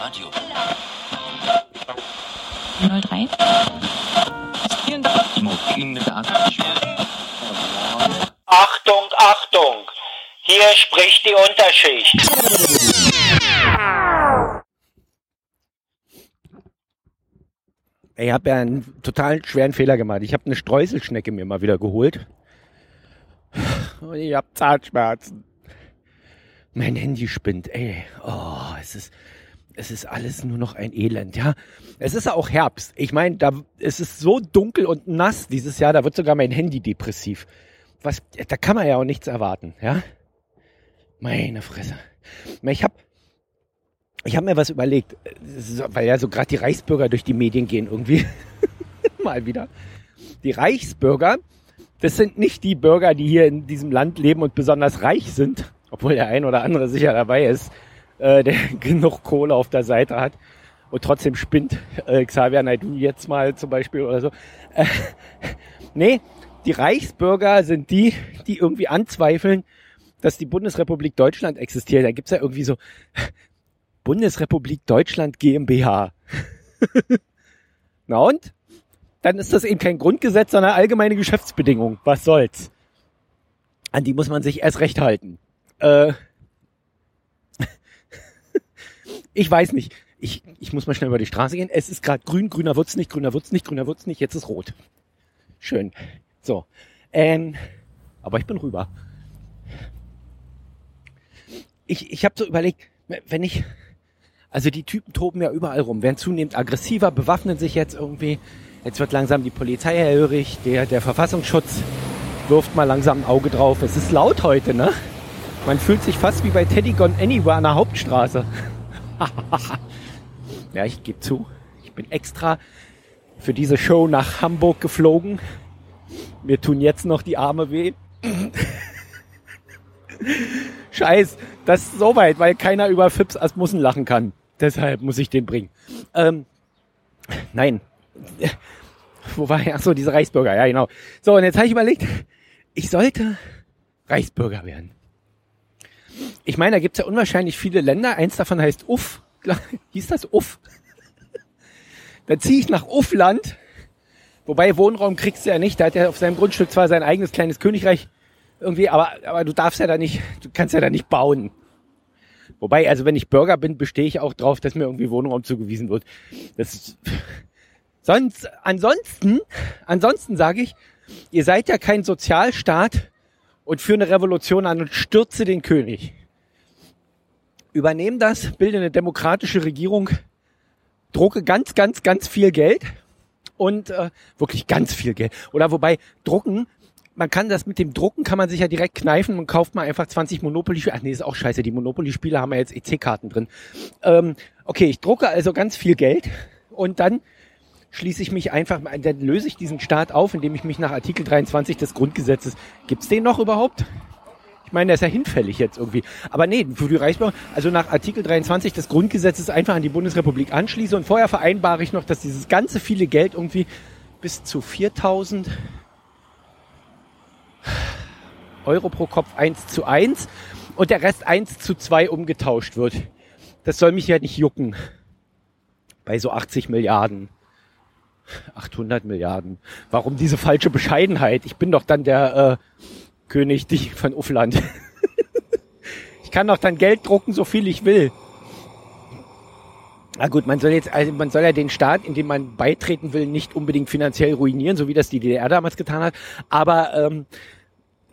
Radio. 03. Achtung, Achtung! Hier spricht die Unterschicht. Ich habe ja einen total schweren Fehler gemacht. Ich habe eine Streuselschnecke mir mal wieder geholt. Und ich habe Zahnschmerzen. Mein Handy spinnt, ey. Oh, es ist, es ist alles nur noch ein Elend, ja. Es ist ja auch Herbst. Ich meine, da, es ist so dunkel und nass dieses Jahr, da wird sogar mein Handy depressiv. Was, da kann man ja auch nichts erwarten, ja. Meine Fresse. Ich habe ich habe mir was überlegt, weil ja so gerade die Reichsbürger durch die Medien gehen irgendwie. Mal wieder. Die Reichsbürger, das sind nicht die Bürger, die hier in diesem Land leben und besonders reich sind, obwohl der ein oder andere sicher dabei ist, äh, der genug Kohle auf der Seite hat und trotzdem spinnt äh, Xavier Naidu jetzt mal zum Beispiel oder so. Äh, nee, die Reichsbürger sind die, die irgendwie anzweifeln, dass die Bundesrepublik Deutschland existiert. Da gibt's ja irgendwie so Bundesrepublik Deutschland GmbH. Na und? Dann ist das eben kein Grundgesetz, sondern allgemeine Geschäftsbedingungen. Was soll's? An die muss man sich erst recht halten. Äh, ich weiß nicht. Ich, ich muss mal schnell über die Straße gehen. Es ist gerade grün, grüner wird's nicht, grüner wird's nicht, grüner wird's nicht. Jetzt ist rot. Schön. So. Ähm, aber ich bin rüber. Ich, ich habe so überlegt, wenn ich, also die Typen toben ja überall rum, werden zunehmend aggressiver, bewaffnen sich jetzt irgendwie. Jetzt wird langsam die Polizei erhörig, der, der Verfassungsschutz wirft mal langsam ein Auge drauf. Es ist laut heute, ne? Man fühlt sich fast wie bei Teddy Gone Anywhere an der Hauptstraße. ja, ich gebe zu, ich bin extra für diese Show nach Hamburg geflogen. Mir tun jetzt noch die Arme weh. Scheiß, das ist so weit, weil keiner über Fips Asmussen lachen kann. Deshalb muss ich den bringen. Ähm, nein. Wo war er? Achso, diese Reichsbürger, ja genau. So, und jetzt habe ich überlegt, ich sollte Reichsbürger werden. Ich meine, da gibt's ja unwahrscheinlich viele Länder. Eins davon heißt Uff. Hieß das Uff? da ziehe ich nach Uffland. Wobei Wohnraum kriegst du ja nicht. Da hat er auf seinem Grundstück zwar sein eigenes kleines Königreich irgendwie, aber, aber du darfst ja da nicht, du kannst ja da nicht bauen. Wobei, also wenn ich Bürger bin, bestehe ich auch drauf, dass mir irgendwie Wohnraum zugewiesen wird. Das ist, sonst, ansonsten, ansonsten sage ich, ihr seid ja kein Sozialstaat und führe eine Revolution an und stürze den König. Übernehm das, bilde eine demokratische Regierung, drucke ganz, ganz, ganz viel Geld und äh, wirklich ganz viel Geld. Oder wobei drucken man kann das mit dem Drucken, kann man sich ja direkt kneifen und kauft mal einfach 20 Monopoly-Spiele. Ach nee, ist auch scheiße, die Monopoly-Spiele haben ja jetzt EC-Karten drin. Ähm, okay, ich drucke also ganz viel Geld und dann schließe ich mich einfach, dann löse ich diesen Staat auf, indem ich mich nach Artikel 23 des Grundgesetzes, gibt's den noch überhaupt? Ich meine, der ist ja hinfällig jetzt irgendwie. Aber nee, für die Reichsbürger, also nach Artikel 23 des Grundgesetzes einfach an die Bundesrepublik anschließe und vorher vereinbare ich noch, dass dieses ganze viele Geld irgendwie bis zu 4000 Euro pro Kopf 1 zu 1 und der Rest 1 zu 2 umgetauscht wird. Das soll mich ja nicht jucken. Bei so 80 Milliarden. 800 Milliarden. Warum diese falsche Bescheidenheit? Ich bin doch dann der äh, König von Uffland. ich kann doch dann Geld drucken, so viel ich will. Na gut, man soll jetzt, also man soll ja den Staat, in dem man beitreten will, nicht unbedingt finanziell ruinieren, so wie das die DDR damals getan hat. Aber ähm,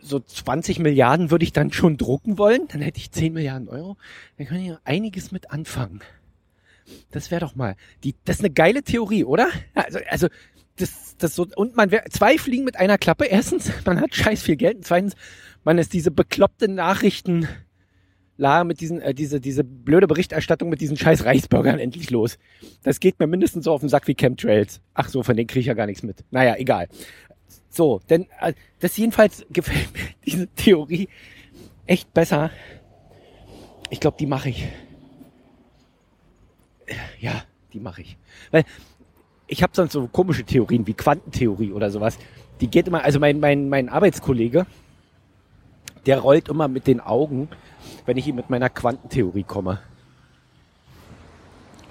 so 20 Milliarden würde ich dann schon drucken wollen. Dann hätte ich 10 Milliarden Euro. Dann kann ich einiges mit anfangen. Das wäre doch mal. Die, das ist eine geile Theorie, oder? Also, also das, das so, und man zwei Fliegen mit einer Klappe. Erstens, man hat scheiß viel Geld. Und zweitens, man ist diese bekloppte Nachrichten La mit diesen, äh, diese, diese blöde Berichterstattung mit diesen scheiß Reichsbürgern endlich los. Das geht mir mindestens so auf den Sack wie Chemtrails. Ach so, von denen kriege ich ja gar nichts mit. Naja, egal. So, denn äh, das jedenfalls gefällt mir diese Theorie echt besser. Ich glaube, die mache ich. Ja, die mache ich. Weil ich habe sonst so komische Theorien wie Quantentheorie oder sowas. Die geht immer, also mein, mein, mein Arbeitskollege, der rollt immer mit den Augen, wenn ich ihm mit meiner Quantentheorie komme.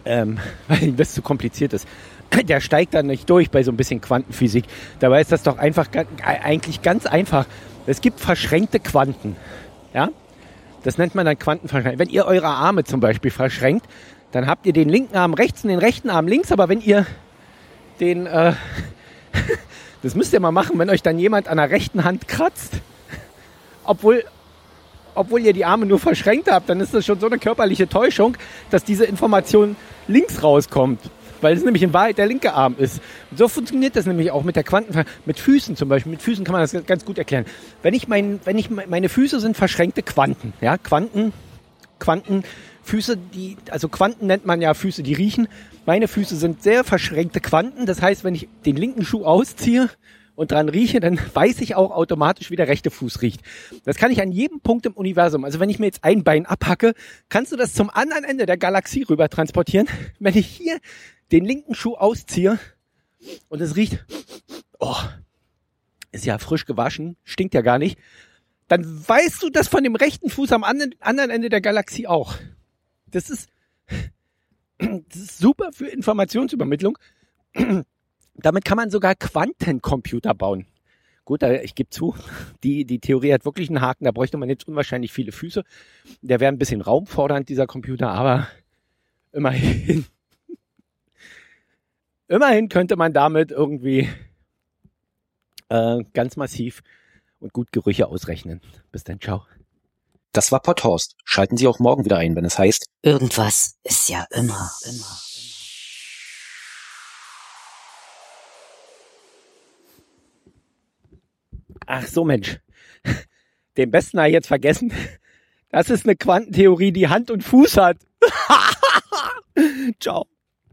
ähm, weil das zu kompliziert ist. Der steigt dann nicht durch bei so ein bisschen Quantenphysik. Dabei ist das doch einfach eigentlich ganz einfach. Es gibt verschränkte Quanten. Ja? Das nennt man dann Quantenverschränkung. Wenn ihr eure Arme zum Beispiel verschränkt, dann habt ihr den linken Arm rechts und den rechten Arm links. Aber wenn ihr den, äh, das müsst ihr mal machen, wenn euch dann jemand an der rechten Hand kratzt, obwohl, obwohl ihr die Arme nur verschränkt habt, dann ist das schon so eine körperliche Täuschung, dass diese Information links rauskommt. Weil es nämlich in Wahrheit der linke Arm ist. Und so funktioniert das nämlich auch mit der Quanten, mit Füßen zum Beispiel. Mit Füßen kann man das ganz gut erklären. Wenn ich mein, wenn ich, meine Füße sind verschränkte Quanten, ja, Quanten, Quantenfüße, die, also Quanten nennt man ja Füße, die riechen. Meine Füße sind sehr verschränkte Quanten. Das heißt, wenn ich den linken Schuh ausziehe, und dran rieche, dann weiß ich auch automatisch, wie der rechte Fuß riecht. Das kann ich an jedem Punkt im Universum. Also wenn ich mir jetzt ein Bein abhacke, kannst du das zum anderen Ende der Galaxie rüber transportieren. Wenn ich hier den linken Schuh ausziehe und es riecht, oh, ist ja frisch gewaschen, stinkt ja gar nicht, dann weißt du das von dem rechten Fuß am anderen Ende der Galaxie auch. Das ist, das ist super für Informationsübermittlung. Damit kann man sogar Quantencomputer bauen. Gut, ich gebe zu, die, die Theorie hat wirklich einen Haken, da bräuchte man jetzt unwahrscheinlich viele Füße. Der wäre ein bisschen raumfordernd, dieser Computer, aber immerhin. immerhin könnte man damit irgendwie äh, ganz massiv und gut Gerüche ausrechnen. Bis dann, ciao. Das war Potthorst. Schalten Sie auch morgen wieder ein, wenn es heißt. Irgendwas ist ja immer, immer. Ach so, Mensch. Den besten habe ich jetzt vergessen. Das ist eine Quantentheorie, die Hand und Fuß hat. Ciao.